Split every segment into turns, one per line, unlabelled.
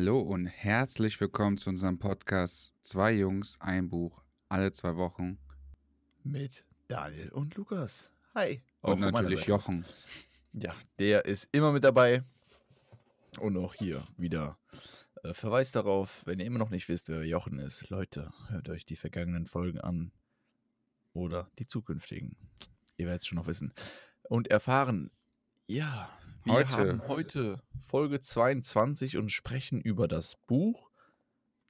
Hallo und herzlich willkommen zu unserem Podcast Zwei Jungs, ein Buch, alle zwei Wochen.
Mit Daniel und Lukas. Hi.
Und natürlich. Jochen.
Ja, der ist immer mit dabei. Und auch hier wieder äh, Verweis darauf, wenn ihr immer noch nicht wisst, wer Jochen ist. Leute, hört euch die vergangenen Folgen an. Oder die zukünftigen. Ihr werdet es schon noch wissen. Und erfahren, ja, wir
Heute.
haben heute Folge 22 und sprechen über das Buch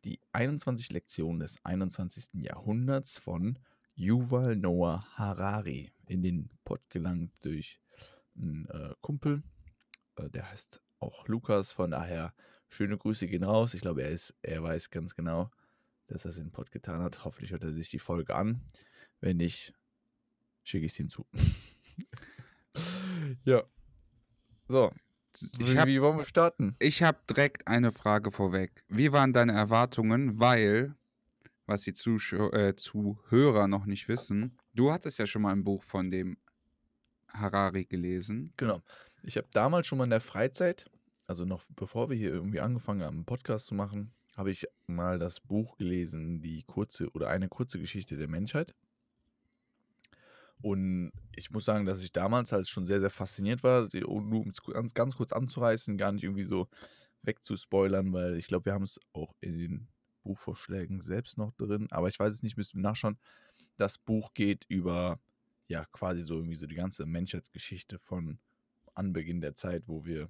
Die 21 Lektionen des 21. Jahrhunderts von Yuval Noah Harari. In den Pott gelangt durch einen äh, Kumpel. Äh, der heißt auch Lukas, von daher schöne Grüße gehen raus. Ich glaube, er, ist, er weiß ganz genau, dass er es in den Pott getan hat. Hoffentlich hört er sich die Folge an. Wenn nicht, schicke ich es ihm zu. ja. So,
Ich
wie,
hab-
wie wollen wir starten?
Ich habe direkt eine Frage vorweg. Wie waren deine Erwartungen? Weil, was die Zuschau äh, Zuhörer noch nicht wissen, du hattest ja schon mal ein Buch von dem Harari gelesen.
Genau. Ich habe damals schon mal in der Freizeit, also noch bevor wir hier irgendwie angefangen haben, einen Podcast zu machen, habe ich mal das Buch gelesen, die kurze oder eine kurze Geschichte der Menschheit. Und ich muss sagen, dass ich damals halt schon sehr, sehr fasziniert war, um es ganz, kurz anzureißen, gar nicht irgendwie so wegzuspoilern, weil ich glaube, wir haben es auch in den Buchvorschlägen selbst noch drin, aber ich weiß es nicht, müssen wir nachschauen. Das Buch geht über, ja, quasi so irgendwie so die ganze Menschheitsgeschichte von Anbeginn der Zeit, wo wir,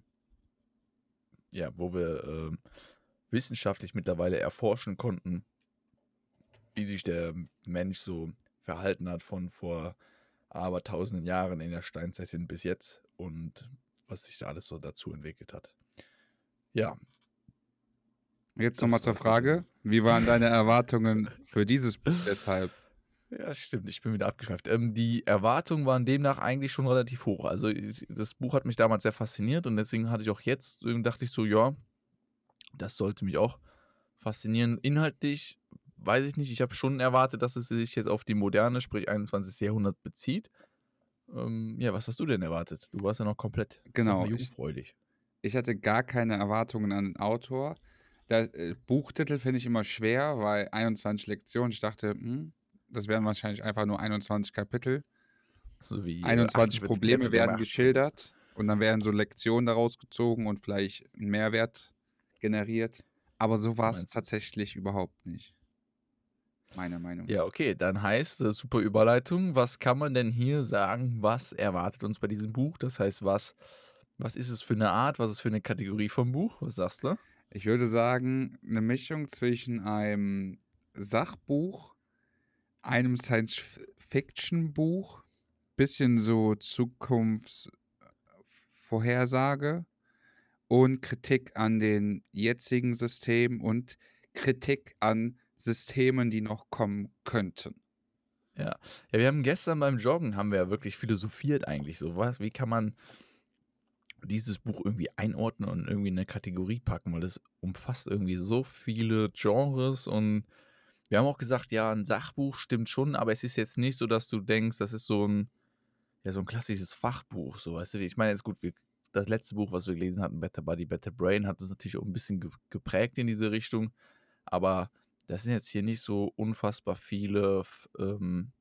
ja, wo wir ähm, wissenschaftlich mittlerweile erforschen konnten, wie sich der Mensch so verhalten hat von vor aber tausenden Jahren in der Steinzeit hin bis jetzt und was sich da alles so dazu entwickelt hat. Ja,
Jetzt nochmal zur Frage. Wie waren deine Erwartungen für dieses Buch deshalb?
Ja, stimmt. Ich bin wieder abgeschweift. Ähm, die Erwartungen waren demnach eigentlich schon relativ hoch. Also ich, das Buch hat mich damals sehr fasziniert und deswegen hatte ich auch jetzt, dachte ich so, ja, das sollte mich auch faszinieren. Inhaltlich weiß ich nicht. Ich habe schon erwartet, dass es sich jetzt auf die moderne, sprich 21. Jahrhundert bezieht. Ähm, ja, was hast du denn erwartet? Du warst ja noch komplett
Genau,
mal,
ich-
jugendfreudig.
Ich hatte gar keine Erwartungen an den Autor. Der äh, Buchtitel finde ich immer schwer, weil 21 Lektionen. Ich dachte, hm, das wären wahrscheinlich einfach nur 21 Kapitel.
So wie, äh,
21
48
Probleme werden geschildert und dann werden so Lektionen daraus gezogen und vielleicht ein Mehrwert generiert. Aber so war es tatsächlich überhaupt nicht. Meiner Meinung nach.
Ja, okay, dann heißt, äh, super Überleitung. Was kann man denn hier sagen? Was erwartet uns bei diesem Buch? Das heißt, was, was ist es für eine Art? Was ist für eine Kategorie vom Buch? Was sagst du?
Ich würde sagen, eine Mischung zwischen einem Sachbuch, einem Science-Fiction-Buch, bisschen so Zukunftsvorhersage und Kritik an den jetzigen Systemen und Kritik an Systemen, die noch kommen könnten.
Ja, wir haben gestern beim Joggen haben wir ja wirklich philosophiert eigentlich so. Was, wie kann man dieses Buch irgendwie einordnen und irgendwie in eine Kategorie packen, weil es umfasst irgendwie so viele Genres und wir haben auch gesagt, ja, ein Sachbuch stimmt schon, aber es ist jetzt nicht so, dass du denkst, das ist so ein, ja, so ein klassisches Fachbuch, so, weißt du, ich meine, jetzt gut, wir, das letzte Buch, was wir gelesen hatten, Better Body, Better Brain, hat uns natürlich auch ein bisschen ge geprägt in diese Richtung, aber das sind jetzt hier nicht so unfassbar viele, ähm,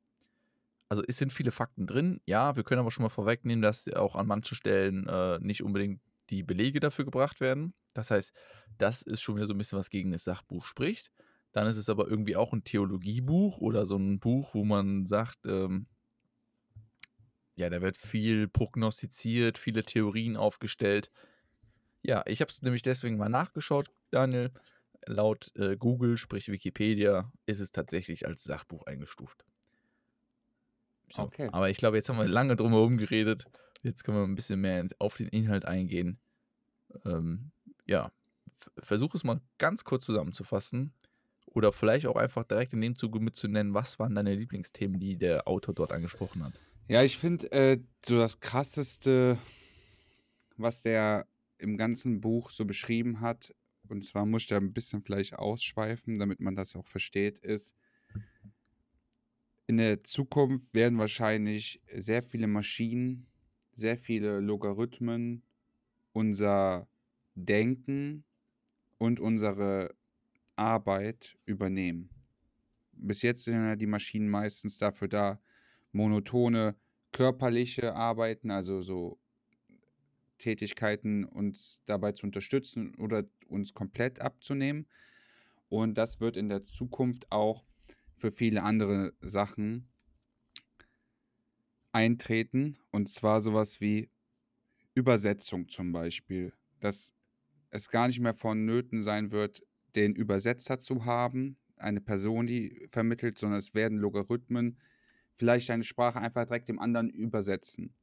also es sind viele Fakten drin, ja, wir können aber schon mal vorwegnehmen, dass auch an manchen Stellen äh, nicht unbedingt die Belege dafür gebracht werden. Das heißt, das ist schon wieder so ein bisschen was gegen das Sachbuch spricht. Dann ist es aber irgendwie auch ein Theologiebuch oder so ein Buch, wo man sagt, ähm, ja, da wird viel prognostiziert, viele Theorien aufgestellt. Ja, ich habe es nämlich deswegen mal nachgeschaut, Daniel. Laut äh, Google, sprich Wikipedia, ist es tatsächlich als Sachbuch eingestuft. So,
Okay.
Aber ich glaube, jetzt haben wir lange drum herum geredet Jetzt können wir ein bisschen mehr auf den Inhalt eingehen. Ähm, ja, versuch es mal ganz kurz zusammenzufassen. Oder vielleicht auch einfach direkt in dem Zuge mitzunennen, was waren deine Lieblingsthemen, die der Autor dort angesprochen hat.
Ja, ich finde äh, so das krasseste, was der im ganzen Buch so beschrieben hat, und zwar muss ich da ein bisschen vielleicht ausschweifen, damit man das auch versteht, ist, in der Zukunft werden wahrscheinlich sehr viele Maschinen, sehr viele Logarithmen unser Denken und unsere Arbeit übernehmen. Bis jetzt sind ja die Maschinen meistens dafür da, monotone körperliche Arbeiten, also so Tätigkeiten uns dabei zu unterstützen oder uns komplett abzunehmen. Und das wird in der Zukunft auch für viele andere Sachen eintreten. Und zwar sowas wie Übersetzung zum Beispiel. Dass es gar nicht mehr vonnöten sein wird, den Übersetzer zu haben, eine Person, die vermittelt, sondern es werden Logarithmen vielleicht eine Sprache einfach direkt dem anderen übersetzen.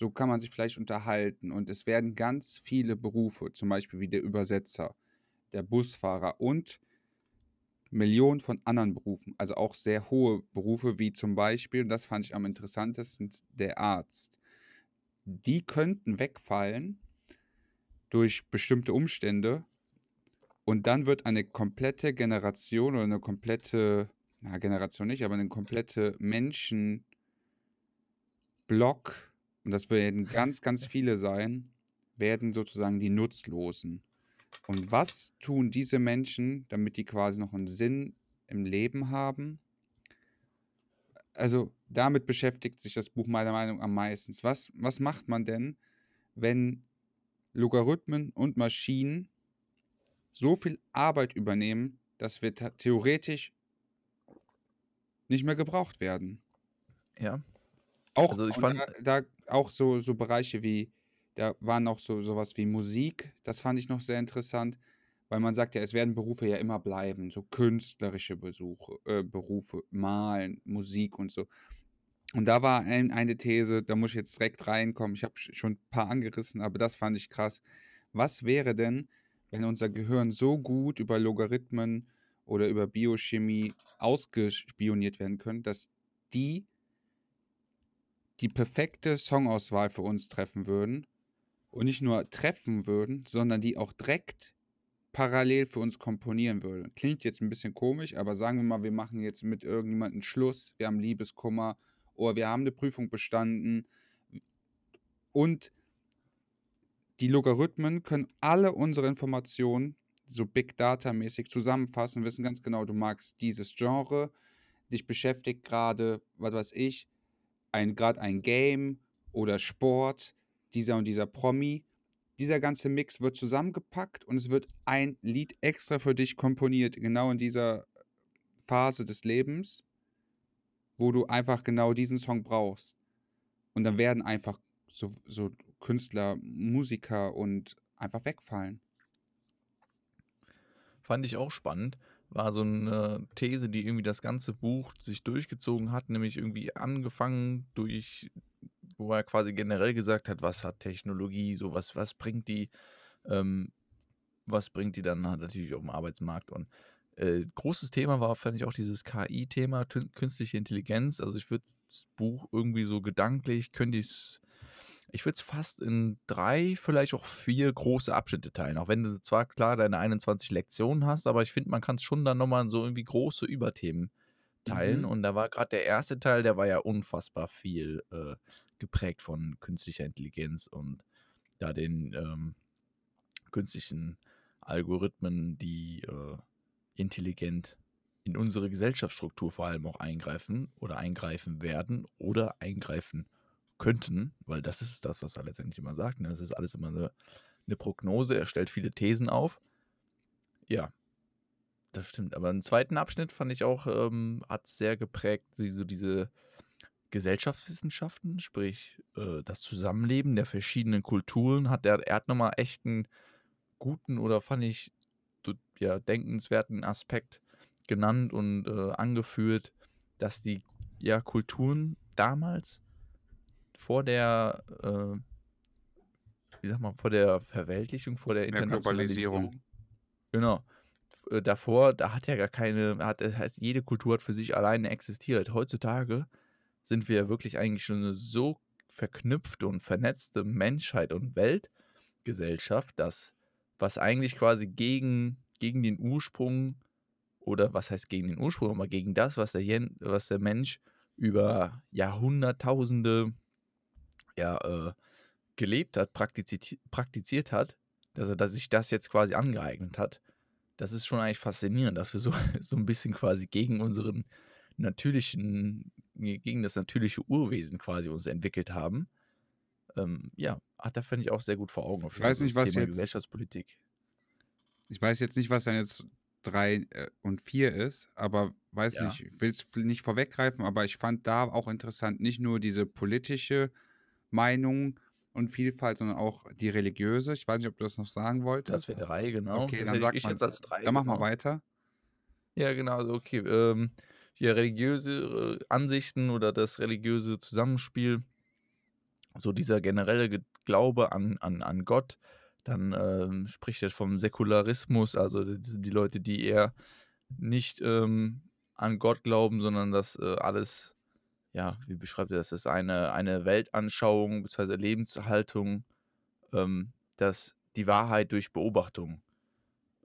So kann man sich vielleicht unterhalten. Und es werden ganz viele Berufe, zum Beispiel wie der Übersetzer, der Busfahrer und Millionen von anderen Berufen, also auch sehr hohe Berufe, wie zum Beispiel, und das fand ich am interessantesten, der Arzt. Die könnten wegfallen durch bestimmte Umstände und dann wird eine komplette Generation oder eine komplette, na, Generation nicht, aber eine komplette Menschenblock, und das werden ganz, ganz viele sein, werden sozusagen die Nutzlosen. Und was tun diese Menschen, damit die quasi noch einen Sinn im Leben haben? Also damit beschäftigt sich das Buch meiner Meinung nach am meisten. Was, was macht man denn, wenn Logarithmen und Maschinen so viel Arbeit übernehmen, dass wir theoretisch nicht mehr gebraucht werden?
Ja.
Auch, also ich fand, da, da auch so, so Bereiche wie da waren auch so sowas wie Musik, das fand ich noch sehr interessant, weil man sagt ja, es werden Berufe ja immer bleiben, so künstlerische Besuche, äh, Berufe, Malen, Musik und so. Und da war ein, eine These, da muss ich jetzt direkt reinkommen. Ich habe schon ein paar angerissen, aber das fand ich krass. Was wäre denn, wenn unser Gehirn so gut über Logarithmen oder über Biochemie ausgespioniert werden können, dass die die perfekte Songauswahl für uns treffen würden und nicht nur treffen würden, sondern die auch direkt parallel für uns komponieren würden. Klingt jetzt ein bisschen komisch, aber sagen wir mal, wir machen jetzt mit irgendjemandem Schluss, wir haben Liebeskummer oder wir haben eine Prüfung bestanden und die Logarithmen können alle unsere Informationen so Big Data mäßig zusammenfassen, wissen ganz genau, du magst dieses Genre, dich beschäftigt gerade, was weiß ich, ein gerade ein Game oder Sport dieser und dieser Promi. Dieser ganze Mix wird zusammengepackt und es wird ein Lied extra für dich komponiert, genau in dieser Phase des Lebens, wo du einfach genau diesen Song brauchst. Und dann werden einfach so, so Künstler, Musiker und einfach wegfallen.
Fand ich auch spannend. War so eine These, die irgendwie das ganze Buch sich durchgezogen hat, nämlich irgendwie angefangen durch wo er quasi generell gesagt hat, was hat Technologie, so was, was bringt die, ähm, was bringt die dann natürlich auf dem Arbeitsmarkt und äh, großes Thema war, fand ich auch dieses KI-Thema, künstliche Intelligenz. Also ich würde das Buch irgendwie so gedanklich, könnte ich es, ich würde es fast in drei, vielleicht auch vier große Abschnitte teilen. Auch wenn du zwar klar deine 21 Lektionen hast, aber ich finde, man kann es schon dann nochmal so irgendwie große Überthemen teilen. Mhm. Und da war gerade der erste Teil, der war ja unfassbar viel äh, geprägt von künstlicher Intelligenz und da den ähm, künstlichen Algorithmen, die äh, intelligent in unsere Gesellschaftsstruktur vor allem auch eingreifen oder eingreifen werden oder eingreifen könnten, weil das ist das, was er letztendlich immer sagt. Ne? Das ist alles immer eine, eine Prognose. Er stellt viele Thesen auf. Ja, das stimmt. Aber einen zweiten Abschnitt fand ich auch, ähm, hat sehr geprägt, so diese Gesellschaftswissenschaften, sprich äh, das Zusammenleben der verschiedenen Kulturen, hat er, er hat nochmal echt einen guten oder fand ich ja, denkenswerten Aspekt genannt und äh, angeführt, dass die ja, Kulturen damals vor der äh, wie sagt man, vor der Verweltlichung, vor der Internationalisierung.
Globalisierung.
Genau. Äh, Davor, da hat ja gar keine, hat, das heißt, jede Kultur hat für sich alleine existiert. Heutzutage sind wir wirklich eigentlich schon eine so verknüpfte und vernetzte Menschheit und Weltgesellschaft, dass was eigentlich quasi gegen, gegen den Ursprung oder was heißt gegen den Ursprung, aber gegen das, was der, was der Mensch über Jahrhunderttausende ja, äh, gelebt hat, praktiziert, praktiziert hat, dass er dass sich das jetzt quasi angeeignet hat. Das ist schon eigentlich faszinierend, dass wir so, so ein bisschen quasi gegen unseren natürlichen, gegen das natürliche Urwesen quasi uns entwickelt haben. Ähm, ja, hat da finde ich auch sehr gut vor Augen.
Ich weiß nicht, was
Thema
jetzt-
Gesellschaftspolitik.
Ich weiß jetzt nicht, was dann jetzt drei äh, und vier ist, aber weiß
Ja.
nicht, ich will es nicht vorweggreifen, aber ich fand da auch interessant, nicht nur diese politische Meinung und Vielfalt, sondern auch die religiöse. Ich weiß nicht, ob du das noch sagen
Das
wolltest.
wäre drei, genau.
Okay,
das
dann
hätte
sag
ich
mal,
jetzt als drei.
Dann mach mal
genau.
weiter.
Ja, genau, also okay. Ähm, hier religiöse äh, Ansichten oder das religiöse Zusammenspiel, so dieser generelle Ge- Glaube an, an, an Gott, dann ähm, spricht er vom Säkularismus, also das sind die Leute, die eher nicht ähm, an Gott glauben, sondern dass äh, alles, ja, wie beschreibt er das, das ist eine, eine Weltanschauung bzw. Lebenshaltung, ähm, dass die Wahrheit durch Beobachtung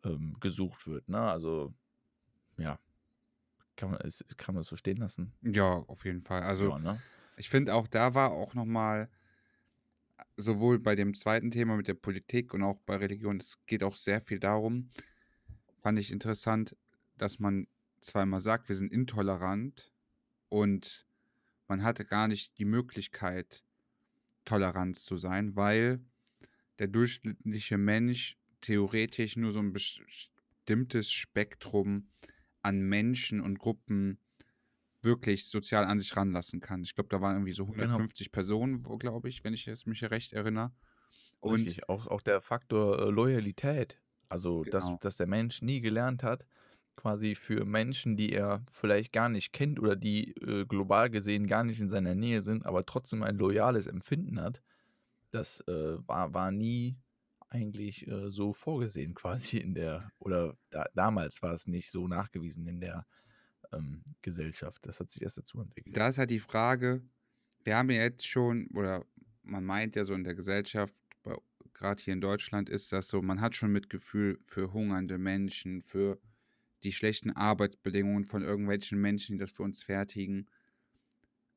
ähm, gesucht wird. Ne? Also, ja, kann man, ist, kann man das so stehen lassen?
Ja, auf jeden Fall. Also
ja, ne?
ich finde auch da war auch nochmal, sowohl bei dem zweiten Thema mit der Politik und auch bei Religion, es geht auch sehr viel darum, fand ich interessant, dass man zweimal sagt, wir sind intolerant und man hatte gar nicht die Möglichkeit, Toleranz zu sein, weil der durchschnittliche Mensch theoretisch nur so ein bestimmtes Spektrum an Menschen und Gruppen wirklich sozial an sich ranlassen kann. Ich glaube, da waren irgendwie so
Genau.
150 Personen, wo, glaube ich, wenn ich es mich recht erinnere. Und
Richtig, auch, auch der Faktor äh, Loyalität. Also, dass,
Genau.
dass der Mensch nie gelernt hat, quasi für Menschen, die er vielleicht gar nicht kennt oder die äh, global gesehen gar nicht in seiner Nähe sind, aber trotzdem ein loyales Empfinden hat, das äh, war, war nie eigentlich äh, so vorgesehen quasi in der, oder da, damals war es nicht so nachgewiesen in der ähm, Gesellschaft. Das hat sich erst dazu entwickelt.
da ist halt die Frage, wir haben ja jetzt schon, oder man meint ja so in der Gesellschaft, gerade hier in Deutschland ist das so, man hat schon Mitgefühl für hungernde Menschen, für die schlechten Arbeitsbedingungen von irgendwelchen Menschen, die das für uns fertigen.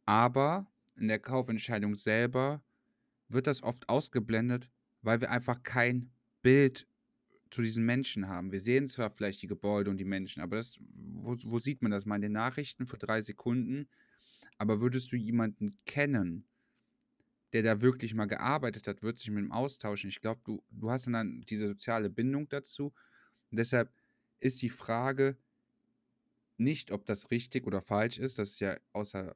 Aber in der Kaufentscheidung selber wird das oft ausgeblendet, weil wir einfach kein Bild zu diesen Menschen haben. Wir sehen zwar vielleicht die Gebäude und die Menschen, aber das, wo, wo sieht man das mal in den Nachrichten für drei Sekunden? Aber würdest du jemanden kennen, der da wirklich mal gearbeitet hat, wird sich mit ihm austauschen? Ich glaube, du, du hast dann diese soziale Bindung dazu. Und deshalb ist die Frage nicht, ob das richtig oder falsch ist. Das ist ja außer,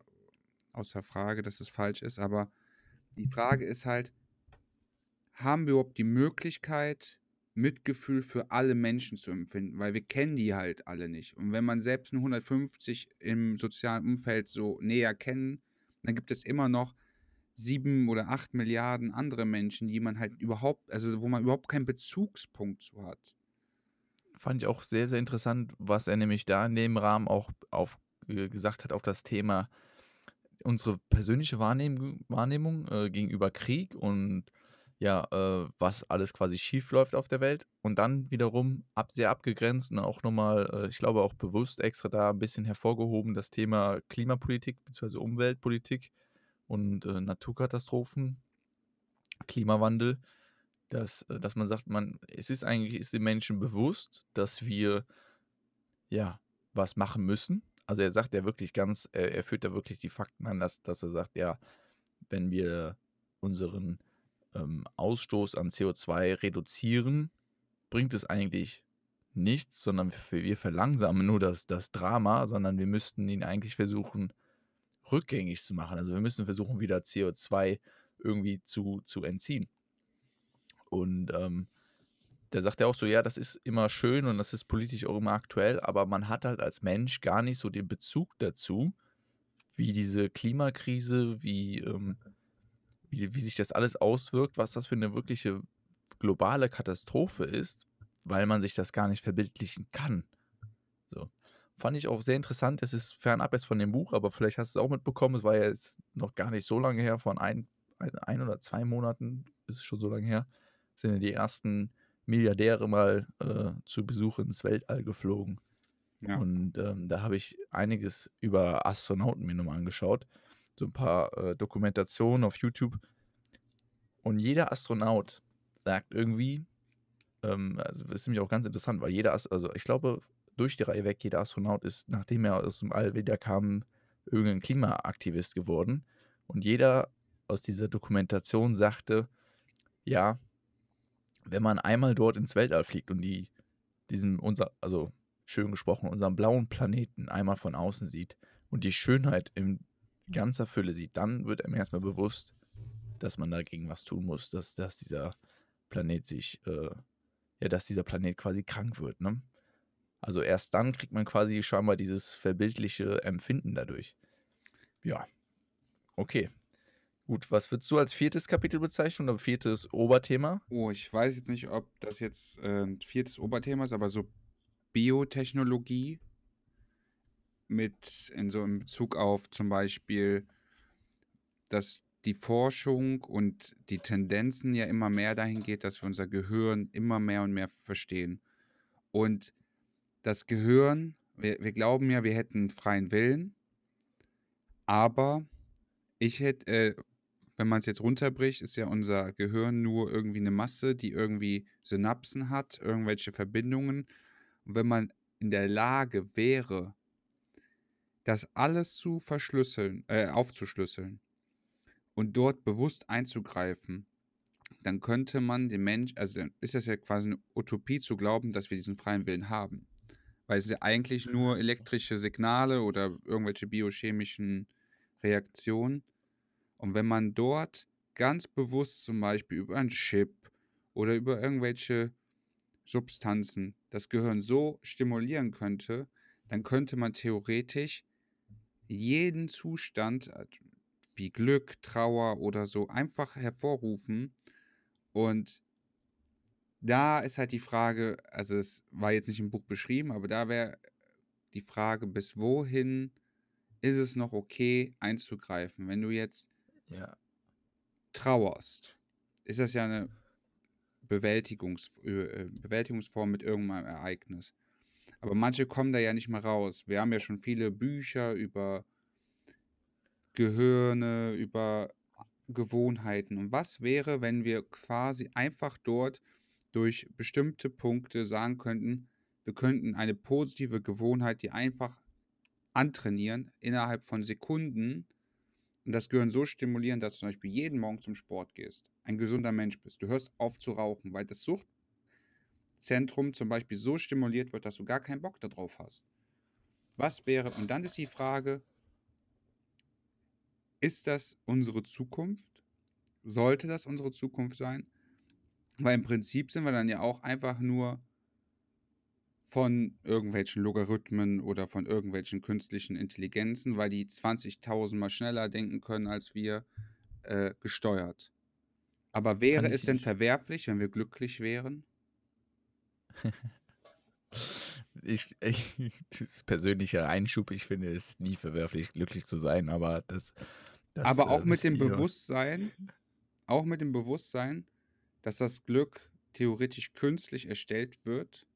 außer Frage, dass es falsch ist. Aber die Frage ist halt, haben wir überhaupt die Möglichkeit, Mitgefühl für alle Menschen zu empfinden, weil wir kennen die halt alle nicht. Und wenn man selbst nur 150 im sozialen Umfeld so näher kennen, dann gibt es immer noch sieben oder acht Milliarden andere Menschen, die man halt überhaupt, also wo man überhaupt keinen Bezugspunkt zu hat.
Fand ich auch sehr, sehr interessant, was er nämlich da in dem Rahmen auch auf, äh, gesagt hat auf das Thema unsere persönliche Wahrnehmung, Wahrnehmung äh, gegenüber Krieg und ja, äh, was alles quasi schief läuft auf der Welt und dann wiederum ab, sehr abgegrenzt und auch nochmal, äh, ich glaube auch bewusst extra da ein bisschen hervorgehoben, das Thema Klimapolitik bzw. Umweltpolitik und äh, Naturkatastrophen, Klimawandel, dass, äh, dass man sagt, man, es ist eigentlich, ist den Menschen bewusst, dass wir ja was machen müssen. Also er sagt ja wirklich ganz, er, er führt da wirklich die Fakten an, dass, dass er sagt, ja, wenn wir unseren ähm, Ausstoß an CO2 reduzieren, bringt es eigentlich nichts, sondern wir wir verlangsamen nur das, das Drama, sondern wir müssten ihn eigentlich versuchen, rückgängig zu machen. Also wir müssen versuchen, wieder CO2 irgendwie zu, zu entziehen. Und ähm, da sagt er auch so, ja, das ist immer schön und das ist politisch auch immer aktuell, aber man hat halt als Mensch gar nicht so den Bezug dazu, wie diese Klimakrise, wie, ähm, wie, wie sich das alles auswirkt, was das für eine wirkliche globale Katastrophe ist, weil man sich das gar nicht verbildlichen kann. So. Fand ich auch sehr interessant. Es ist fernab jetzt von dem Buch, aber vielleicht hast du es auch mitbekommen. Es war ja jetzt noch gar nicht so lange her, von ein, ein, ein oder zwei Monaten ist es schon so lange her, sind ja die ersten Milliardäre mal äh, zu Besuch ins Weltall geflogen.
Ja.
Und ähm, da habe ich einiges über Astronauten mir nochmal angeschaut. So ein paar äh, Dokumentationen auf YouTube. Und jeder Astronaut sagt irgendwie, ähm, also das ist nämlich auch ganz interessant, weil jeder, also ich glaube, durch die Reihe weg, jeder Astronaut ist, nachdem er aus dem All wieder kam, irgendein Klimaaktivist geworden. Und jeder aus dieser Dokumentation sagte, ja, wenn man einmal dort ins Weltall fliegt und die, diesen, unser, also schön gesprochen, unseren blauen Planeten einmal von außen sieht und die Schönheit in ganzer Fülle sieht, dann wird einem erstmal bewusst, dass man dagegen was tun muss, dass, dass dieser Planet sich, äh, ja, dass dieser Planet quasi krank wird, ne? Also erst dann kriegt man quasi scheinbar dieses verbildliche Empfinden dadurch. Ja, okay. Gut, was würdest du als viertes Kapitel bezeichnen oder viertes Oberthema?
Oh, ich weiß jetzt nicht, ob das jetzt äh, ein viertes Oberthema ist, aber so Biotechnologie mit in so in Bezug auf zum Beispiel, dass die Forschung und die Tendenzen ja immer mehr dahin geht, dass wir unser Gehirn immer mehr und mehr verstehen. Und das Gehirn, wir, wir glauben ja, wir hätten freien Willen, aber ich hätte, äh, wenn man es jetzt runterbricht, ist ja unser Gehirn nur irgendwie eine Masse, die irgendwie Synapsen hat, irgendwelche Verbindungen. Und wenn man in der Lage wäre, das alles zu verschlüsseln, äh, aufzuschlüsseln und dort bewusst einzugreifen, dann könnte man den Mensch, also ist das ja quasi eine Utopie zu glauben, dass wir diesen freien Willen haben. Weil es ja eigentlich nur elektrische Signale oder irgendwelche biochemischen Reaktionen. Und wenn man dort ganz bewusst zum Beispiel über einen Chip oder über irgendwelche Substanzen das Gehirn so stimulieren könnte, dann könnte man theoretisch jeden Zustand äh, wie Glück, Trauer oder so einfach hervorrufen. Und da ist halt die Frage, also es war jetzt nicht im Buch beschrieben, aber da wäre die Frage, bis wohin ist es noch okay einzugreifen? Wenn du jetzt
Ja.
trauerst, ist das ja eine Bewältigungs äh, Bewältigungsform mit irgendeinem Ereignis. Aber manche kommen da ja nicht mehr raus. Wir haben ja schon viele Bücher über Gehirne, über Gewohnheiten. Und was wäre, wenn wir quasi einfach dort durch bestimmte Punkte sagen könnten, wir könnten eine positive Gewohnheit, die einfach antrainieren, innerhalb von Sekunden und das Gehirn so stimulieren, dass du zum Beispiel jeden Morgen zum Sport gehst, ein gesunder Mensch bist. Du hörst auf zu rauchen, weil das Suchtzentrum zum Beispiel so stimuliert wird, dass du gar keinen Bock darauf hast. Was wäre, und dann ist die Frage, ist das unsere Zukunft? Sollte das unsere Zukunft sein? Weil im Prinzip sind wir dann ja auch einfach nur von irgendwelchen Logarithmen oder von irgendwelchen künstlichen Intelligenzen, weil die 20.000 Mal schneller denken können als wir, äh, gesteuert. Aber wäre es
ich
denn
nicht.
verwerflich, wenn wir glücklich wären?
Ich, ich, das ist persönlicher Einschub, ich finde es nie verwerflich, glücklich zu sein, aber das. das
Aber auch
äh,
mit dem. Bewusstsein, auch mit dem Bewusstsein, dass das Glück theoretisch künstlich erstellt wird.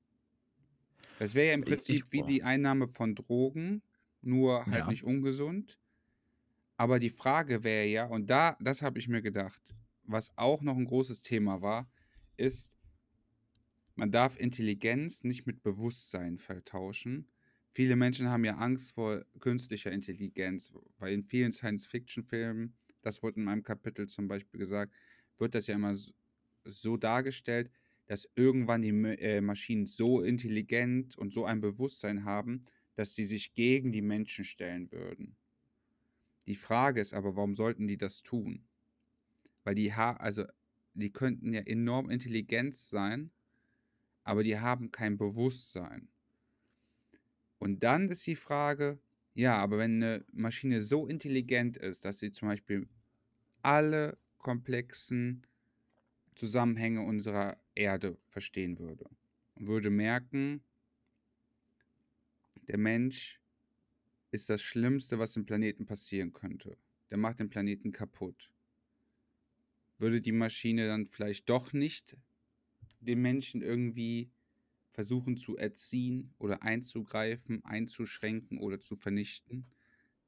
Das wäre ja im
Ich-
Prinzip
ich-
wie
boah.
die Einnahme von Drogen, nur halt
Ja.
nicht ungesund. Aber die Frage wäre ja, und da, das habe ich mir gedacht, was auch noch ein großes Thema war, ist, man darf Intelligenz nicht mit Bewusstsein vertauschen. Viele Menschen haben ja Angst vor künstlicher Intelligenz, weil in vielen Science-Fiction-Filmen, das wurde in meinem Kapitel zum Beispiel gesagt, wird das ja immer so dargestellt, dass irgendwann die äh, Maschinen so intelligent und so ein Bewusstsein haben, dass sie sich gegen die Menschen stellen würden. Die Frage ist aber, warum sollten die das tun? Weil die ha also die könnten ja enorm intelligent sein, aber die haben kein Bewusstsein. Und dann ist die Frage, ja, aber wenn eine Maschine so intelligent ist, dass sie zum Beispiel alle komplexen Zusammenhänge unserer Erde verstehen würde. Und würde merken, der Mensch ist das Schlimmste, was dem Planeten passieren könnte. Der macht den Planeten kaputt. Würde die Maschine dann vielleicht doch nicht den Menschen irgendwie versuchen zu erziehen oder einzugreifen, einzuschränken oder zu vernichten?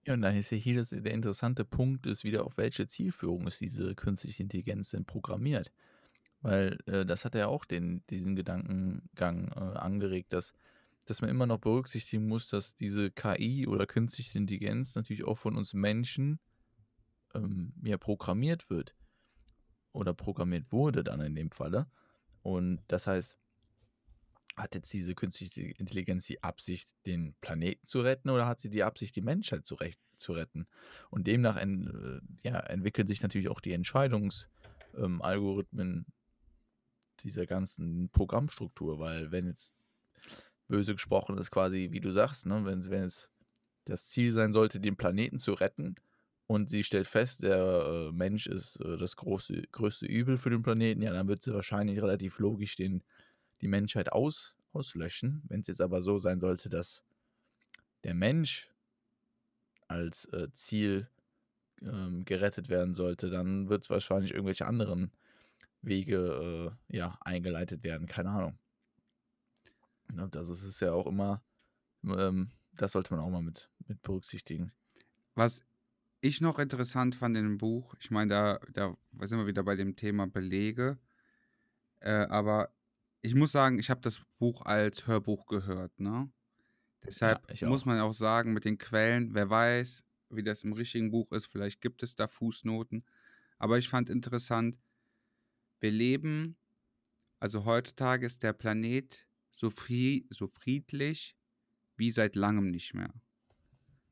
Ja, und dann ist ja hier das, der interessante Punkt, ist wieder, auf welche Zielführung ist diese künstliche Intelligenz denn programmiert? Weil äh, das hat ja auch den, diesen Gedankengang äh, angeregt, dass, dass man immer noch berücksichtigen muss, dass diese KI oder künstliche Intelligenz natürlich auch von uns Menschen ähm, ja, programmiert wird. Oder programmiert wurde dann in dem Falle. Und das heißt, hat jetzt diese künstliche Intelligenz die Absicht, den Planeten zu retten oder hat sie die Absicht, die Menschheit zu, zu retten? Und demnach en, äh, ja, entwickeln sich natürlich auch die Entscheidungsalgorithmen ähm, dieser ganzen Programmstruktur, weil wenn jetzt böse gesprochen ist, quasi, wie du sagst, ne, wenn, wenn jetzt das Ziel sein sollte, den Planeten zu retten und sie stellt fest, der äh, Mensch ist äh, das große, größte Übel für den Planeten, ja, dann wird sie wahrscheinlich relativ logisch den die Menschheit aus, auslöschen. Wenn es jetzt aber so sein sollte, dass der Mensch als äh, Ziel ähm, gerettet werden sollte, dann wird es wahrscheinlich irgendwelche anderen Wege äh, ja, eingeleitet werden. Keine Ahnung. Ja, das ist ja auch immer, ähm, das sollte man auch mal mit, mit berücksichtigen.
Was ich noch interessant fand in dem Buch, ich meine, da, da sind wir wieder bei dem Thema Belege, äh, aber ich muss sagen, ich habe das Buch als Hörbuch gehört, ne? Deshalb
Ja,
muss man auch sagen, mit den Quellen, wer weiß, wie das im richtigen Buch ist, vielleicht gibt es da Fußnoten. Aber ich fand interessant, wir leben, also heutzutage ist der Planet so, frie so friedlich wie seit langem nicht mehr.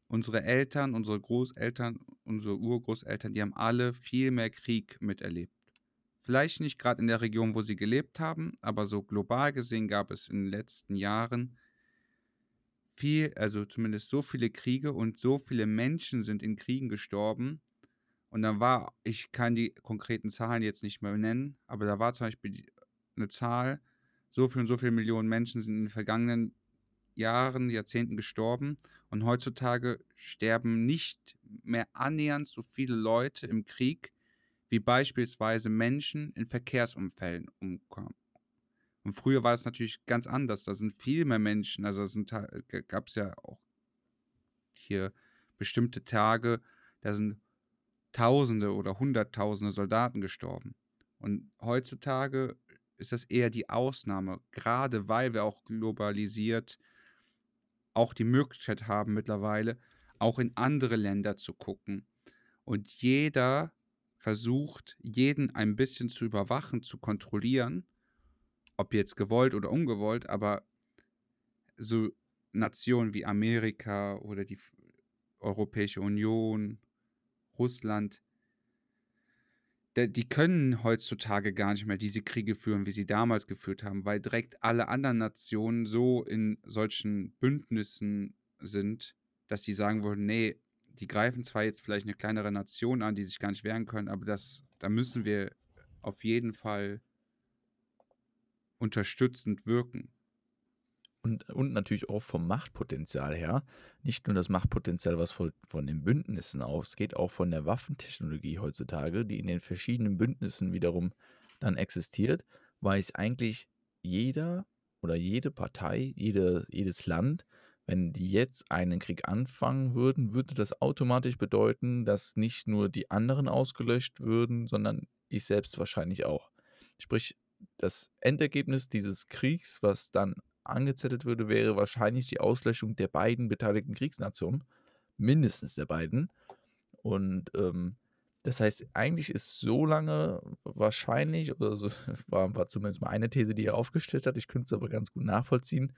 Unsere Eltern, unsere Großeltern, unsere Urgroßeltern, die haben alle viel mehr Krieg miterlebt. Vielleicht nicht gerade in der Region, wo sie gelebt haben, aber so global gesehen gab es in den letzten Jahren viel, also zumindest so viele Kriege und so viele Menschen sind in Kriegen gestorben. Und dann war, ich kann die konkreten Zahlen jetzt nicht mehr nennen, aber da war zum Beispiel eine Zahl, so viel und so viele Millionen Menschen sind in den vergangenen Jahren, Jahrzehnten gestorben. Und heutzutage sterben nicht mehr annähernd so viele Leute im Krieg wie beispielsweise Menschen in Verkehrsunfällen umkommen. Und früher war es natürlich ganz anders. Da sind viel mehr Menschen, also gab es ja auch hier bestimmte Tage, da sind Tausende oder Hunderttausende Soldaten gestorben. Und heutzutage ist das eher die Ausnahme, gerade weil wir auch globalisiert auch die Möglichkeit haben mittlerweile, auch in andere Länder zu gucken. Und jeder versucht, jeden ein bisschen zu überwachen, zu kontrollieren, ob jetzt gewollt oder ungewollt, aber so Nationen wie Amerika oder die Europäische Union, Russland, die können heutzutage gar nicht mehr diese Kriege führen, wie sie damals geführt haben, weil direkt alle anderen Nationen so in solchen Bündnissen sind, dass sie sagen würden, nee, die greifen zwar jetzt vielleicht eine kleinere Nation an, die sich gar nicht wehren können, aber das, da müssen wir auf jeden Fall unterstützend wirken.
Und, und natürlich auch vom Machtpotenzial her. Nicht nur das Machtpotenzial, was von, von den Bündnissen ausgeht, auch von der Waffentechnologie heutzutage, die in den verschiedenen Bündnissen wiederum dann existiert, weiß eigentlich jeder oder jede Partei, jede, jedes Land, wenn die jetzt einen Krieg anfangen würden, würde das automatisch bedeuten, dass nicht nur die anderen ausgelöscht würden, sondern ich selbst wahrscheinlich auch. Sprich, das Endergebnis dieses Kriegs, was dann angezettelt würde, wäre wahrscheinlich die Auslöschung der beiden beteiligten Kriegsnationen, mindestens der beiden. Und ähm, das heißt, eigentlich ist so lange wahrscheinlich, oder so, war, war zumindest mal eine These, die er aufgestellt hat, ich könnte es aber ganz gut nachvollziehen,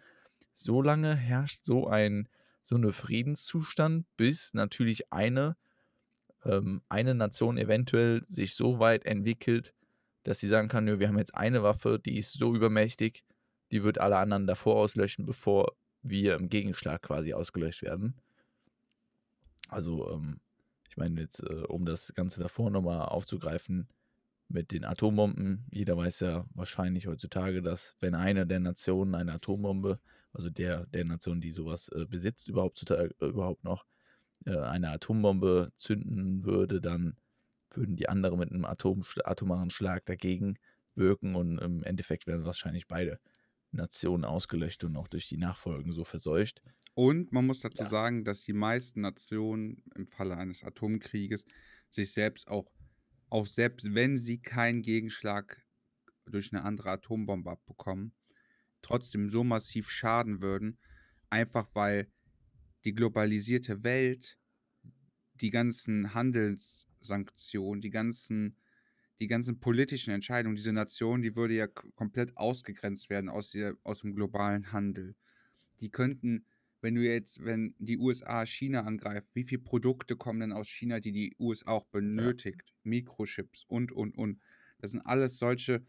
so lange herrscht so ein so eine Friedenszustand, bis natürlich eine, ähm, eine Nation eventuell sich so weit entwickelt, dass sie sagen kann, nö, wir haben jetzt eine Waffe, die ist so übermächtig, die wird alle anderen davor auslöschen, bevor wir im Gegenschlag quasi ausgelöscht werden. Also, ähm, ich meine jetzt, äh, um das Ganze davor nochmal aufzugreifen, mit den Atombomben. Jeder weiß ja wahrscheinlich heutzutage, dass wenn eine der Nationen eine Atombombe, also der, der Nation, die sowas äh, besitzt, überhaupt, zutage, äh, überhaupt noch äh, eine Atombombe zünden würde, dann würden die anderen mit einem Atom, atomaren Schlag dagegen wirken und im Endeffekt werden wahrscheinlich beide Nationen ausgelöscht und auch durch die Nachfolgen so verseucht.
Und man muss dazu ja. sagen, dass die meisten Nationen im Falle eines Atomkrieges sich selbst auch, auch selbst wenn sie keinen Gegenschlag durch eine andere Atombombe abbekommen, trotzdem so massiv schaden würden, einfach weil die globalisierte Welt, die ganzen Handelssanktionen, die ganzen die ganzen politischen Entscheidungen, diese Nation, die würde ja komplett ausgegrenzt werden aus, der, aus dem globalen Handel. Die könnten, wenn du jetzt, wenn die USA China angreift, wie viele Produkte kommen denn aus China, die die USA auch benötigt? Ja. Mikrochips und, und, und. Das sind alles solche,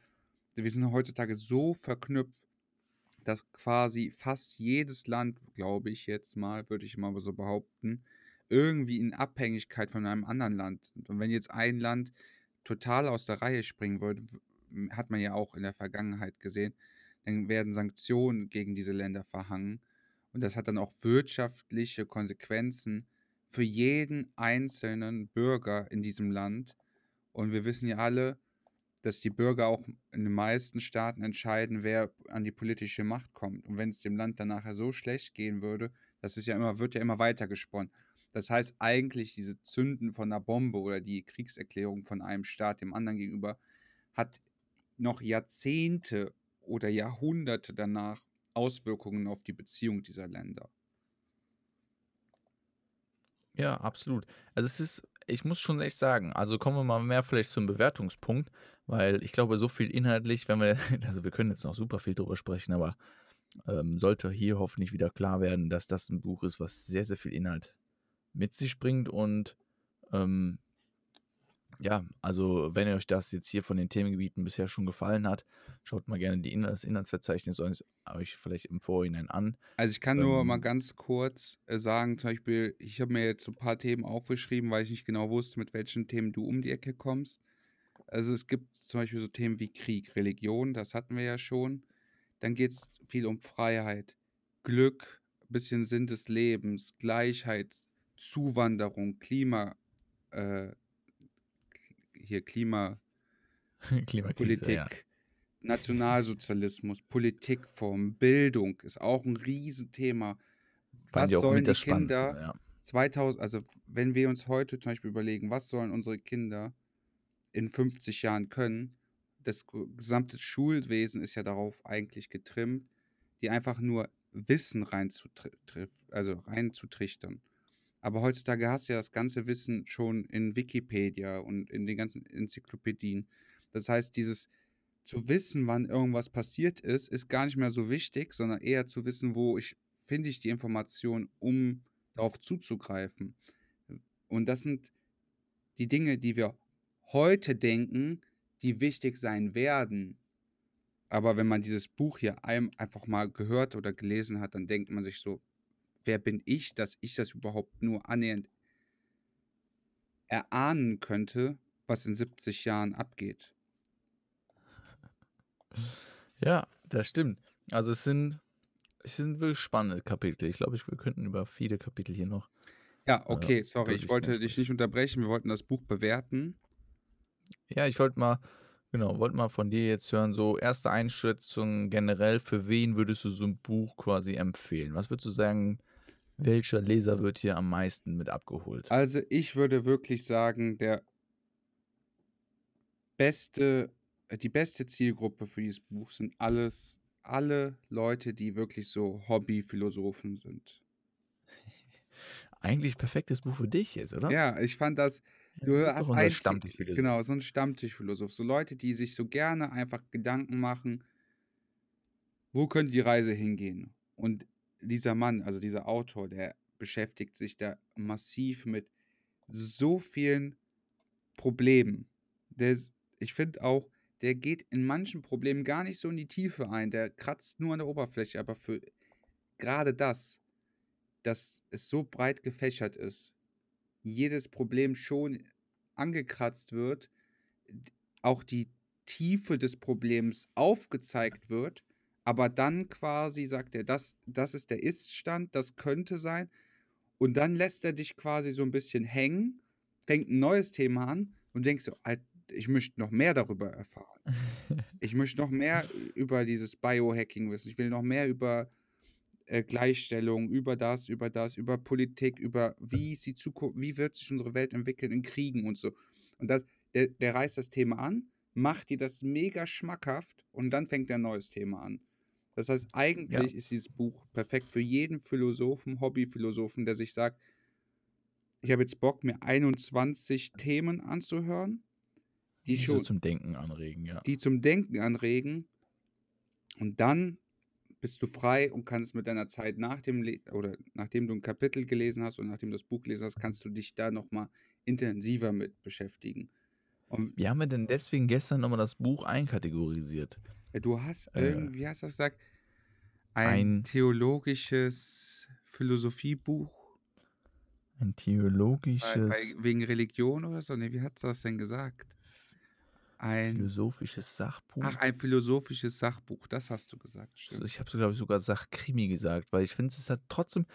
wir sind heutzutage so verknüpft, dass quasi fast jedes Land, glaube ich jetzt mal, würde ich mal so behaupten, irgendwie in Abhängigkeit von einem anderen Land sind. Und wenn jetzt ein Land total aus der Reihe springen würde, hat man ja auch in der Vergangenheit gesehen, dann werden Sanktionen gegen diese Länder verhangen. Und das hat dann auch wirtschaftliche Konsequenzen für jeden einzelnen Bürger in diesem Land. Und wir wissen ja alle, dass die Bürger auch in den meisten Staaten entscheiden, wer an die politische Macht kommt. Und wenn es dem Land dann nachher so schlecht gehen würde, das ist ja immer, wird ja immer weiter gesponnen. Das heißt eigentlich, diese Zünden von einer Bombe oder die Kriegserklärung von einem Staat dem anderen gegenüber hat noch Jahrzehnte oder Jahrhunderte danach Auswirkungen auf die Beziehung dieser Länder.
Ja, absolut. Also es ist, ich muss schon echt sagen, also kommen wir mal mehr vielleicht zum Bewertungspunkt, weil ich glaube, so viel inhaltlich, wenn wir, also wir können jetzt noch super viel drüber sprechen, aber ähm, sollte hier hoffentlich wieder klar werden, dass das ein Buch ist, was sehr, sehr viel Inhalt mit sich bringt. Und ähm, ja, also wenn euch das jetzt hier von den Themengebieten bisher schon gefallen hat, schaut mal gerne die Inhalt, das Inhaltsverzeichnis euch vielleicht im Vorhinein an.
Also ich kann nur mal ähm. ganz kurz äh, sagen, zum Beispiel, ich habe mir jetzt so ein paar Themen aufgeschrieben, weil ich nicht genau wusste, mit welchen Themen du um die Ecke kommst. Also es gibt zum Beispiel so Themen wie Krieg, Religion, das hatten wir ja schon. Dann geht es viel um Freiheit, Glück, bisschen Sinn des Lebens, Gleichheit, Zuwanderung, Klima, äh, hier Klima, Politik, ja. Nationalsozialismus, Politikform, Bildung ist auch ein Riesenthema. was sollen die Kinder ja. 2000, also wenn wir uns heute zum Beispiel überlegen, was sollen unsere Kinder in 50 Jahren können, das gesamte Schulwesen ist ja darauf eigentlich getrimmt, die einfach nur Wissen reinzutriff, also reinzutrichtern. Aber heutzutage hast du ja das ganze Wissen schon in Wikipedia und in den ganzen Enzyklopädien. Das heißt, dieses zu wissen, wann irgendwas passiert ist, ist gar nicht mehr so wichtig, sondern eher zu wissen, wo ich finde ich die Information, um darauf zuzugreifen. Und das sind die Dinge, die wir heute denken, die wichtig sein werden. Aber wenn man dieses Buch hier einfach mal gehört oder gelesen hat, dann denkt man sich so, wer bin ich, dass ich das überhaupt nur annähernd erahnen könnte, was in 70 Jahren abgeht.
Ja, das stimmt. Also es sind, es sind wirklich spannende Kapitel. Ich glaube, wir könnten über viele Kapitel hier noch.
Ja, äh, okay, äh, sorry, ich wollte dich nicht unterbrechen. Wir wollten das Buch bewerten.
Ja, ich wollte mal, genau, wollte mal von dir jetzt hören, so erste Einschätzung generell, für wen würdest du so ein Buch quasi empfehlen? Was würdest du sagen, welcher Leser wird hier am meisten mit abgeholt?
Also ich würde wirklich sagen, der beste, äh, die beste Zielgruppe für dieses Buch sind alles, alle Leute, die wirklich so Hobbyphilosophen sind.
Eigentlich perfektes Buch für dich jetzt, oder?
Ja, ich fand das. Du ja, hast ein Stammtischphilosoph. Genau, so ein Stammtischphilosoph. So Leute, die sich so gerne einfach Gedanken machen, wo könnte die Reise hingehen? Und dieser Mann, also dieser Autor, der beschäftigt sich da massiv mit so vielen Problemen. Der, ich finde auch, der geht in manchen Problemen gar nicht so in die Tiefe ein. Der kratzt nur an der Oberfläche, aber für gerade das, dass es so breit gefächert ist, jedes Problem schon angekratzt wird, auch die Tiefe des Problems aufgezeigt wird, aber dann quasi sagt er, das, das ist der Ist-Stand, das könnte sein. Und dann lässt er dich quasi so ein bisschen hängen, fängt ein neues Thema an und denkst so, "Alt- ich möchte noch mehr darüber erfahren. Ich möchte noch mehr über dieses Biohacking wissen. Ich will noch mehr über äh, Gleichstellung, über das, über das, über Politik, über wie ist die Zukunft, wie wird sich unsere Welt entwickeln in Kriegen und so. Und das, der, der reißt das Thema an, macht dir das mega schmackhaft und dann fängt er ein neues Thema an. Das heißt, eigentlich ist dieses Buch perfekt für jeden Philosophen, Hobbyphilosophen, der sich sagt, ich habe jetzt Bock, mir 21 Themen anzuhören, die
Die so
schon,
zum Denken anregen, ja.
die zum Denken anregen. Und dann bist du frei und kannst mit deiner Zeit nach dem Le oder nachdem du ein Kapitel gelesen hast und nachdem du das Buch gelesen hast, kannst du dich da nochmal intensiver mit beschäftigen. Und
Wie haben wir denn deswegen gestern nochmal das Buch einkategorisiert?
äh, du hast
Äh,
irgendwie, wie hast du das gesagt? Ein,
ein-
theologisches Philosophiebuch
Ein
bei,
theologisches,
bei, wegen Religion oder so? Ne, wie hat das denn gesagt? Ein,
philosophisches Sachbuch.
ach, ein philosophisches Sachbuch, das hast du gesagt,
So,
stimmt.
Ich habe glaube ich, sogar Sachkrimi gesagt, weil ich finde, es ist halt trotzdem,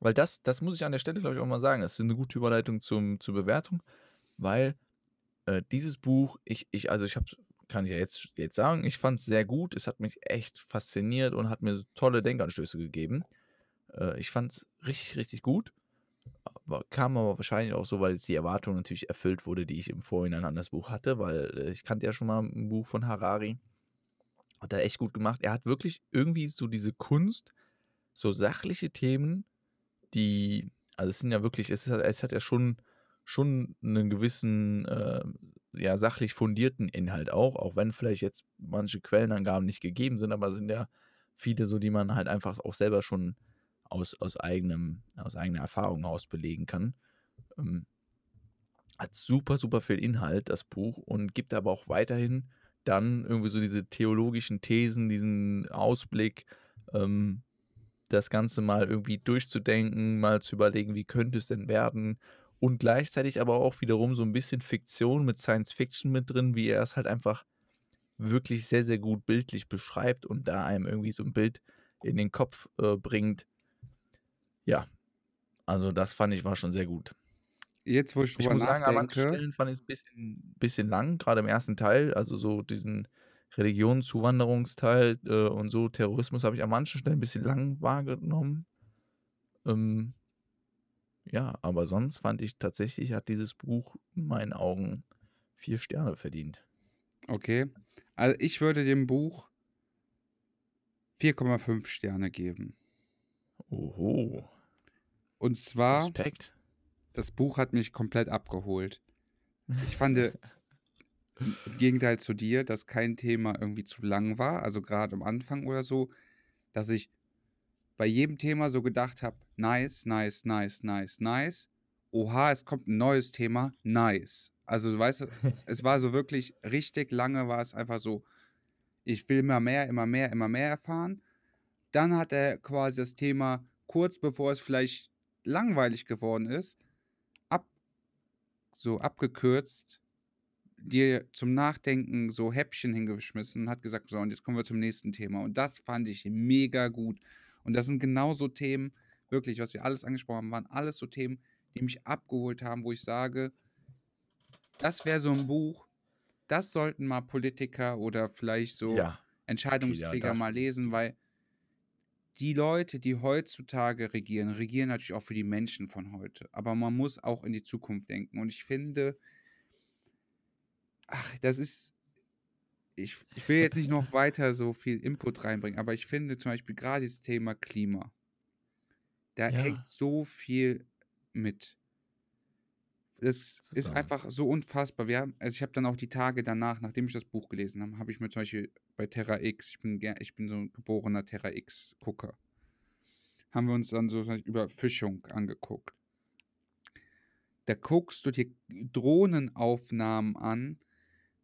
weil das, das muss ich an der Stelle, glaube ich, auch mal sagen, das ist eine gute Überleitung zum, zur Bewertung, weil äh, dieses Buch, ich, ich, also ich habe, kann ich ja jetzt, jetzt sagen, ich fand es sehr gut, es hat mich echt fasziniert und hat mir tolle Denkanstöße gegeben. Äh, ich fand es richtig, richtig gut, aber, kam aber wahrscheinlich auch so, weil jetzt die Erwartung natürlich erfüllt wurde, die ich im Vorhinein an das Buch hatte, weil äh, ich kannte ja schon mal ein Buch von Harari. Hat er echt gut gemacht. Er hat wirklich irgendwie so diese Kunst, so sachliche Themen, die, also es sind ja wirklich, es, ist, es hat ja schon, schon einen gewissen, äh, ja, sachlich fundierten Inhalt auch, auch wenn vielleicht jetzt manche Quellenangaben nicht gegeben sind, aber sind ja viele so, die man halt einfach auch selber schon aus, aus, eigenem, aus eigener Erfahrung aus belegen kann. Ähm, hat super, super viel Inhalt, das Buch, und gibt aber auch weiterhin dann irgendwie so diese theologischen Thesen, diesen Ausblick, ähm, das Ganze mal irgendwie durchzudenken, mal zu überlegen, wie könnte es denn werden. Und gleichzeitig aber auch wiederum so ein bisschen Fiktion mit Science Fiction mit drin, wie er es halt einfach wirklich sehr, sehr gut bildlich beschreibt und da einem irgendwie so ein Bild in den Kopf äh, bringt. Ja, also das fand ich war schon sehr gut.
Jetzt, wo ich
Ich
drüber
muss sagen, an manchen
nachdenke,
Stellen fand ich es ein bisschen, bisschen lang, gerade im ersten Teil. Also so diesen Religionszuwanderungsteil äh, und so Terrorismus habe ich an manchen Stellen ein bisschen lang wahrgenommen. Ähm, ja, aber sonst fand ich tatsächlich, hat dieses Buch in meinen Augen vier Sterne verdient.
okay, also ich würde dem Buch 4,5 Sterne geben.
Oho,
Und zwar,
Respekt.
das Buch hat mich komplett abgeholt. Ich fand, im Gegenteil zu dir, dass kein Thema irgendwie zu lang war, also gerade am Anfang oder so, dass ich bei jedem Thema so gedacht habe, nice, nice, nice, nice, nice. Oha, es kommt ein neues Thema, nice. Also, du weißt, es war so wirklich richtig lange, war es einfach so, ich will immer mehr, immer mehr, immer mehr erfahren. Dann hat er quasi das Thema, kurz bevor es vielleicht langweilig geworden ist, ab, so abgekürzt, dir zum Nachdenken so Häppchen hingeschmissen und hat gesagt, so, und jetzt kommen wir zum nächsten Thema. Und das fand ich mega gut. Und das sind genauso Themen, wirklich, was wir alles angesprochen haben, waren alles so Themen, die mich abgeholt haben, wo ich sage, das wäre so ein Buch, das sollten mal Politiker oder vielleicht so
Ja,
Entscheidungsträger
das
mal lesen, weil die Leute, die heutzutage regieren, regieren natürlich auch für die Menschen von heute. Aber man muss auch in die Zukunft denken. Und ich finde, ach, das ist, ich, ich will jetzt nicht noch weiter so viel Input reinbringen, aber ich finde zum Beispiel gerade dieses Thema Klima, da
Ja.
hängt so viel mit. Das ist
Zusammen.
einfach so unfassbar. Wir haben, also ich habe dann auch die Tage danach, nachdem ich das Buch gelesen habe, habe ich mir zum Beispiel bei Terra X, ich bin, ich bin so ein geborener Terra X-Gucker, haben wir uns dann so zum Beispiel Überfischung angeguckt. Da guckst du dir Drohnenaufnahmen an,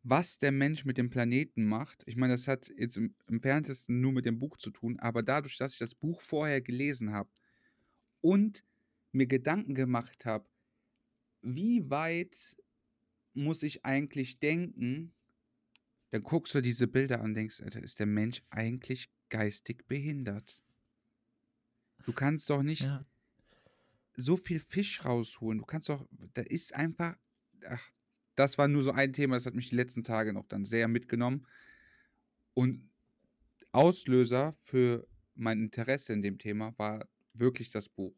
was der Mensch mit dem Planeten macht. Ich meine, das hat jetzt im, im Entferntesten nur mit dem Buch zu tun, aber dadurch, dass ich das Buch vorher gelesen habe und mir Gedanken gemacht habe, wie weit muss ich eigentlich denken, dann guckst du diese Bilder an und denkst, Alter, ist der Mensch eigentlich geistig behindert? Du kannst doch nicht
Ja.
so viel Fisch rausholen. Du kannst doch, da ist einfach, ach, das war nur so ein Thema, das hat mich die letzten Tage noch dann sehr mitgenommen. Und Auslöser für mein Interesse in dem Thema war wirklich das Buch.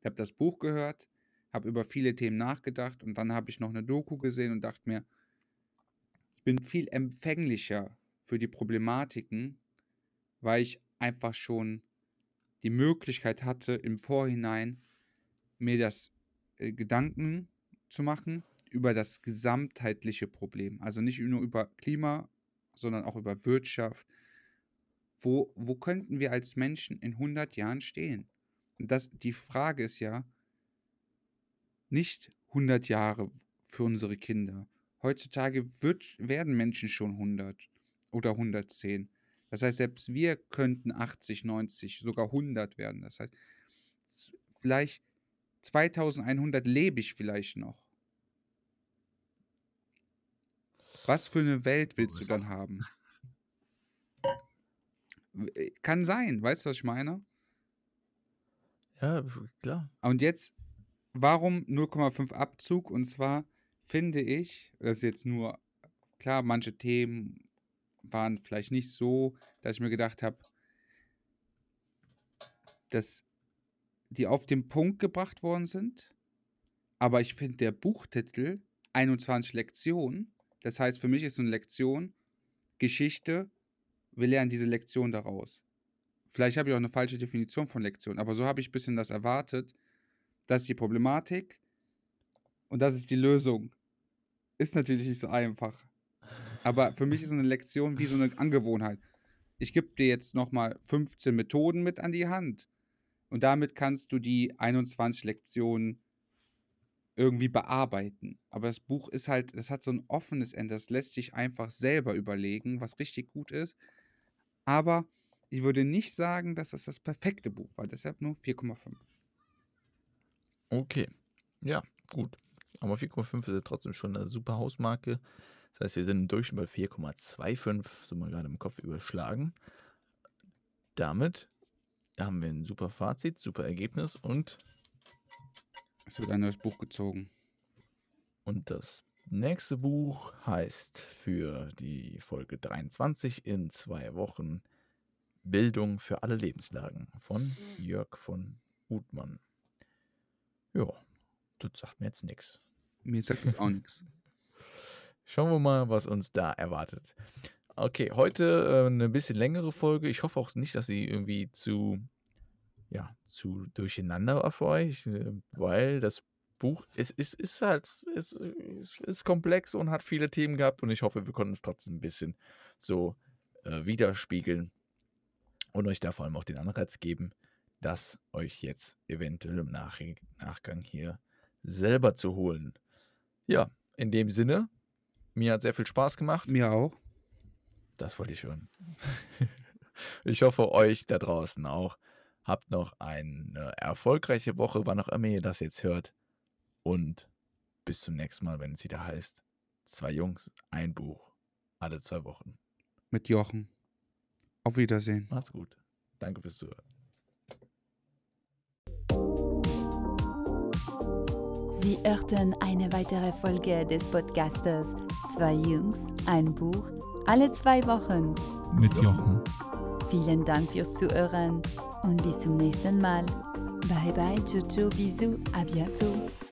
Ich habe das Buch gehört, habe über viele Themen nachgedacht und dann habe ich noch eine Doku gesehen und dachte mir, ich bin viel empfänglicher für die Problematiken, weil ich einfach schon die Möglichkeit hatte, im Vorhinein mir das äh, Gedanken zu machen über das gesamtheitliche Problem. Also nicht nur über Klima, sondern auch über Wirtschaft. Wo, wo könnten wir als Menschen in 100 Jahren stehen? Und das, die Frage ist ja nicht 100 Jahre für unsere Kinder. Heutzutage wird, werden Menschen schon 100 oder 110. Das heißt, selbst wir könnten 80, 90, sogar 100 werden. Das heißt, vielleicht 2100 lebe ich vielleicht noch. Was für eine Welt willst du dann haben? W- Kann sein, weißt du, was ich meine?
Ja, klar.
Und jetzt, warum 0,5 Abzug? Und zwar finde ich, das ist jetzt nur, klar, manche Themen waren vielleicht nicht so, dass ich mir gedacht habe, dass die auf den Punkt gebracht worden sind. Aber ich finde der Buchtitel 21 Lektionen, das heißt für mich ist eine Lektion Geschichte, wir lernen diese Lektion daraus. Vielleicht habe ich auch eine falsche Definition von Lektion, aber so habe ich ein bisschen das erwartet. Das ist die Problematik und das ist die Lösung. Ist natürlich nicht so einfach. Aber für mich ist eine Lektion wie so eine Angewohnheit. Ich gebe dir jetzt nochmal 15 Methoden mit an die Hand. Und damit kannst du die 21 Lektionen irgendwie bearbeiten. Aber das Buch ist halt, das hat so ein offenes Ende. Das lässt sich einfach selber überlegen, was richtig gut ist. Aber ich würde nicht sagen, dass das das perfekte Buch war. Deshalb nur 4,5.
Okay. Ja, gut. Aber 4,5 ist ja trotzdem schon eine super Hausmarke. Das heißt, wir sind im Durchschnitt bei 4,25, so mal gerade im Kopf überschlagen. Damit haben wir ein super Fazit, super Ergebnis und,
Es wird ein neues Buch gezogen.
und das nächste Buch heißt für die Folge 23 in zwei Wochen Bildung für alle Lebenslagen von Jörg von Uthmann. Ja, das sagt mir jetzt nichts.
Mir sagt das auch nichts.
Schauen wir mal, was uns da erwartet. Okay, heute äh, eine bisschen längere Folge. Ich hoffe auch nicht, dass sie irgendwie zu, ja, zu durcheinander war für euch, äh, weil das Buch, es ist, ist halt, es ist, ist komplex und hat viele Themen gehabt und ich hoffe, wir konnten es trotzdem ein bisschen so äh, widerspiegeln und euch da vor allem auch den Anreiz geben, das euch jetzt eventuell im Nach Nachgang hier selber zu holen. Ja, in dem Sinne, mir hat sehr viel Spaß gemacht.
Mir auch.
Das wollte ich hören. ich hoffe, euch da draußen auch. Habt noch eine erfolgreiche Woche, wann auch immer ihr das jetzt hört. Und bis zum nächsten Mal, wenn es wieder heißt: Zwei Jungs, ein Buch. Alle zwei Wochen.
Mit Jochen. Auf Wiedersehen.
Macht's gut. Danke fürs Zuhören.
Sie hörten eine weitere Folge des Podcasters Zwei Jungs, ein Buch, alle zwei Wochen.
Mit Jochen.
Vielen Dank fürs Zuhören und bis zum nächsten Mal. Bye bye, ciao, ciao, bisous, à bientôt.